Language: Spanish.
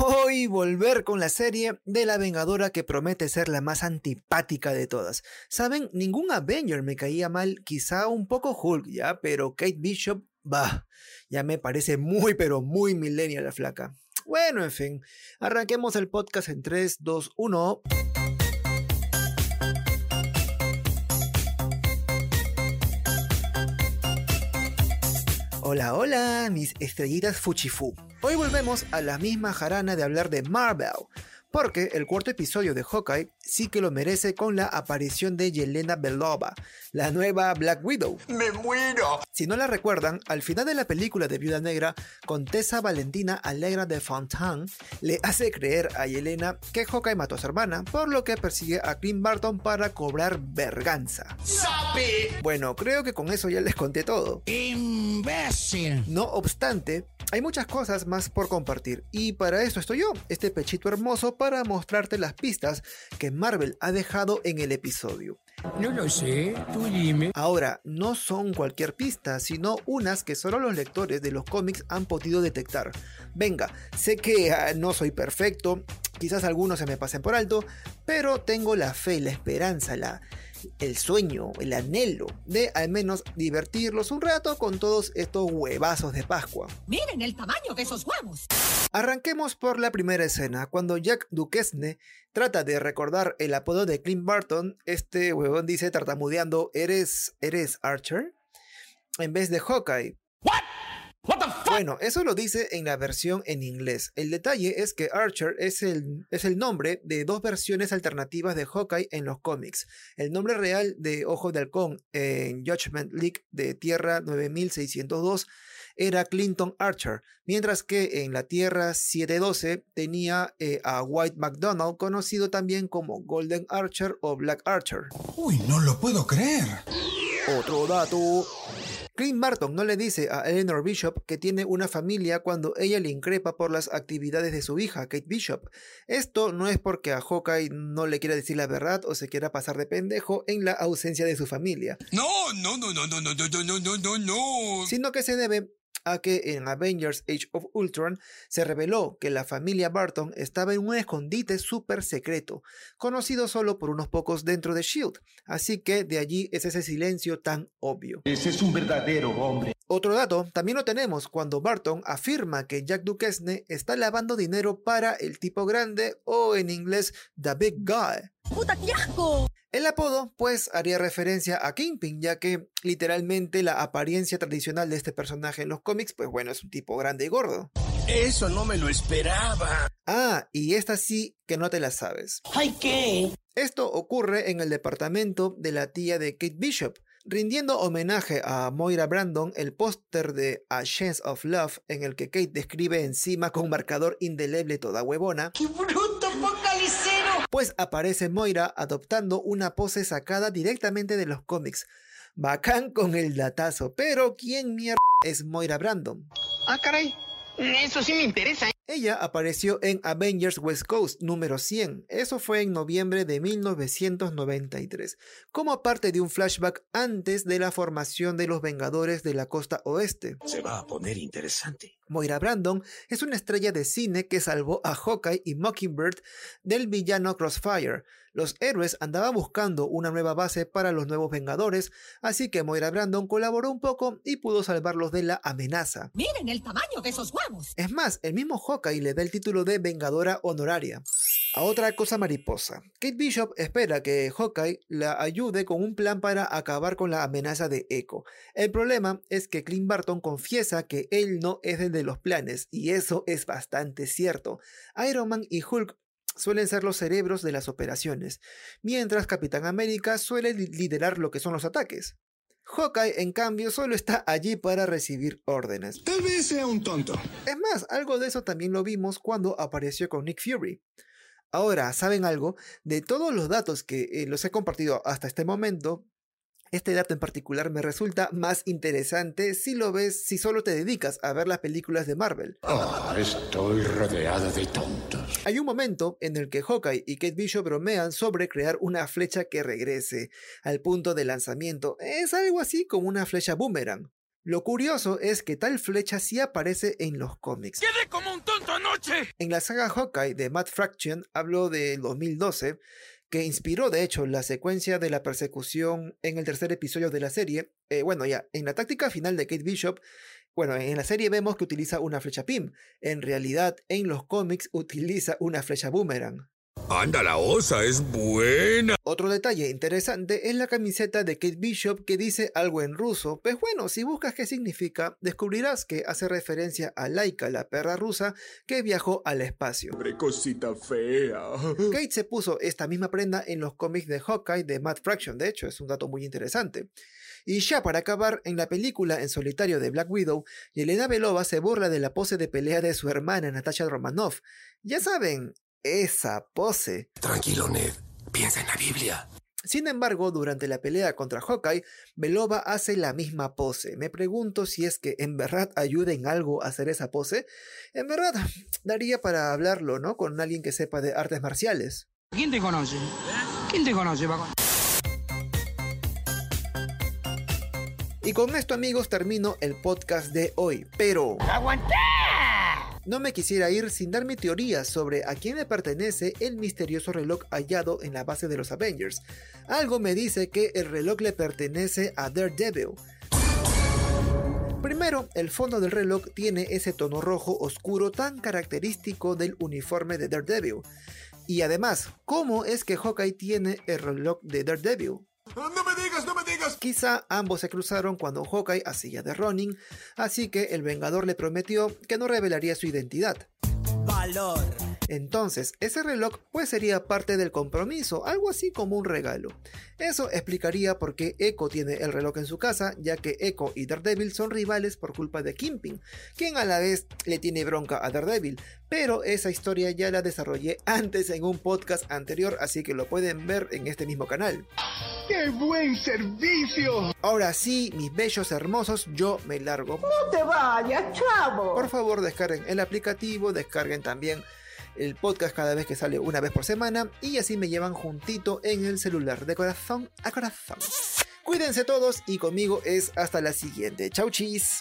Hoy volver con la serie de la Vengadora que promete ser la más antipática de todas. Saben, ningún Avenger me caía mal, quizá un poco Hulk ya, pero Kate Bishop, bah, ya me parece muy pero muy millennial la flaca. Bueno, en fin, arranquemos el podcast en 3, 2, 1. Hola, hola, mis estrellitas fuchifu. Hoy volvemos a la misma jarana de hablar de Marvel, porque el cuarto episodio de Hawkeye sí que lo merece con la aparición de Yelena Belova, la nueva Black Widow. ¡Me muero! Si no la recuerdan, al final de la película de Viuda Negra, Contesa Valentina Alegra de Fontaine le hace creer a Yelena que Hawkeye mató a su hermana, por lo que persigue a Clint Barton para cobrar verganza. ¡Sape! Bueno, creo que con eso ya les conté todo. ¡Imbécil! No obstante, hay muchas cosas más por compartir y para eso estoy yo, este pechito hermoso para mostrarte las pistas que Marvel ha dejado en el episodio. No lo sé, tú dime. Ahora, no son cualquier pista, sino unas que solo los lectores de los cómics han podido detectar. Venga, sé que ah, no soy perfecto, quizás algunos se me pasen por alto, pero tengo la fe, la esperanza, la, el sueño, el anhelo de al menos divertirlos un rato con todos estos huevazos de Pascua. Miren el tamaño de esos huevos. Arranquemos por la primera escena, cuando Jack Duquesne trata de recordar el apodo de Clint Barton, este huevón dice tartamudeando, ¿eres, eres Archer? En vez de Hawkeye. Bueno, eso lo dice en la versión en inglés. El detalle es que Archer es el, es el nombre de dos versiones alternativas de Hawkeye en los cómics. El nombre real de Ojo de Halcón en Judgment League de Tierra 9602 era Clinton Archer, mientras que en la Tierra 712 tenía eh, a White McDonald, conocido también como Golden Archer o Black Archer. Uy, no lo puedo creer. Otro dato. Clint Barton no le dice a Eleanor Bishop que tiene una familia cuando ella le increpa por las actividades de su hija, Kate Bishop. Esto no es porque a Hawkeye no le quiera decir la verdad o se quiera pasar de pendejo en la ausencia de su familia, No, no, no, no, no, no, no, no, no, no, no, no. sino que se debe a que en Avengers Age of Ultron se reveló que la familia Barton estaba en un escondite súper secreto, conocido solo por unos pocos dentro de Shield, así que de allí es ese silencio tan obvio. Ese es un verdadero hombre. Otro dato también lo tenemos cuando Barton afirma que Jack Duquesne está lavando dinero para el tipo grande o en inglés The Big Guy. ¡Puta, qué asco! El apodo, pues, haría referencia a Kingpin, ya que literalmente la apariencia tradicional de este personaje en los cómics, pues bueno, es un tipo grande y gordo. Eso no me lo esperaba. Ah, y esta sí que no te la sabes. ¡Ay, qué! Esto ocurre en el departamento de la tía de Kate Bishop. Rindiendo homenaje a Moira Brandon, el póster de A Chance of Love, en el que Kate describe encima con marcador indeleble toda huevona, ¡Qué bruto, pues aparece Moira adoptando una pose sacada directamente de los cómics. Bacán con el datazo, pero ¿quién mierda es Moira Brandon? Ah, caray. Eso sí me interesa. ¿eh? Ella apareció en Avengers West Coast número 100, eso fue en noviembre de 1993, como parte de un flashback antes de la formación de los Vengadores de la Costa Oeste. Se va a poner interesante. Moira Brandon es una estrella de cine que salvó a Hawkeye y Mockingbird del villano Crossfire. Los héroes andaban buscando una nueva base para los nuevos Vengadores, así que Moira Brandon colaboró un poco y pudo salvarlos de la amenaza. Miren el tamaño de esos huevos. Es más, el mismo Hawkeye le da el título de Vengadora Honoraria. A otra cosa mariposa. Kate Bishop espera que Hawkeye la ayude con un plan para acabar con la amenaza de Echo. El problema es que Clint Barton confiesa que él no es el de los planes, y eso es bastante cierto. Iron Man y Hulk suelen ser los cerebros de las operaciones, mientras Capitán América suele li- liderar lo que son los ataques. Hawkeye, en cambio, solo está allí para recibir órdenes. Tal vez sea un tonto. Es más, algo de eso también lo vimos cuando apareció con Nick Fury. Ahora, ¿saben algo? De todos los datos que eh, los he compartido hasta este momento, este dato en particular me resulta más interesante si lo ves, si solo te dedicas a ver las películas de Marvel. Ah, estoy rodeado de tontos. Hay un momento en el que Hawkeye y Kate Bishop bromean sobre crear una flecha que regrese al punto de lanzamiento. Es algo así como una flecha boomerang. Lo curioso es que tal flecha sí aparece en los cómics. ¡Quedé como un tonto anoche! En la saga Hawkeye de Matt Fraction, habló del 2012, que inspiró de hecho la secuencia de la persecución en el tercer episodio de la serie. Eh, bueno, ya, en la táctica final de Kate Bishop, bueno, en la serie vemos que utiliza una flecha PIM. En realidad, en los cómics utiliza una flecha boomerang. Anda, la osa es buena. Otro detalle interesante es la camiseta de Kate Bishop que dice algo en ruso. Pues bueno, si buscas qué significa, descubrirás que hace referencia a Laika, la perra rusa que viajó al espacio. cosita fea. Kate se puso esta misma prenda en los cómics de Hawkeye de Matt Fraction, de hecho, es un dato muy interesante. Y ya para acabar, en la película en solitario de Black Widow, Yelena Belova se burla de la pose de pelea de su hermana Natasha Romanoff. Ya saben, esa pose. Tranquilo, Ned. Piensa en la Biblia. Sin embargo, durante la pelea contra Hawkeye, Belova hace la misma pose. Me pregunto si es que en verdad ayuda en algo a hacer esa pose. En verdad, daría para hablarlo, ¿no? Con alguien que sepa de artes marciales. ¿Quién te conoce? ¿Quién te conoce, Paco? Y con esto, amigos, termino el podcast de hoy. Pero... ¡Aguanté! No me quisiera ir sin dar mi teoría sobre a quién le pertenece el misterioso reloj hallado en la base de los Avengers. Algo me dice que el reloj le pertenece a Daredevil. Primero, el fondo del reloj tiene ese tono rojo oscuro tan característico del uniforme de Daredevil. Y además, ¿cómo es que Hawkeye tiene el reloj de Daredevil? No me digas, no me digas. Quizá ambos se cruzaron cuando Hawkeye hacía de Ronin, así que el Vengador le prometió que no revelaría su identidad. Valor. Entonces, ese reloj pues sería parte del compromiso, algo así como un regalo. Eso explicaría por qué Echo tiene el reloj en su casa, ya que Echo y Daredevil son rivales por culpa de Kingpin, quien a la vez le tiene bronca a Daredevil, pero esa historia ya la desarrollé antes en un podcast anterior, así que lo pueden ver en este mismo canal. ¡Qué buen servicio! Ahora sí, mis bellos hermosos, yo me largo. No te vayas, chavo. Por favor, descarguen el aplicativo, descarguen también el podcast cada vez que sale una vez por semana y así me llevan juntito en el celular de corazón a corazón. Cuídense todos y conmigo es hasta la siguiente. Chau chis.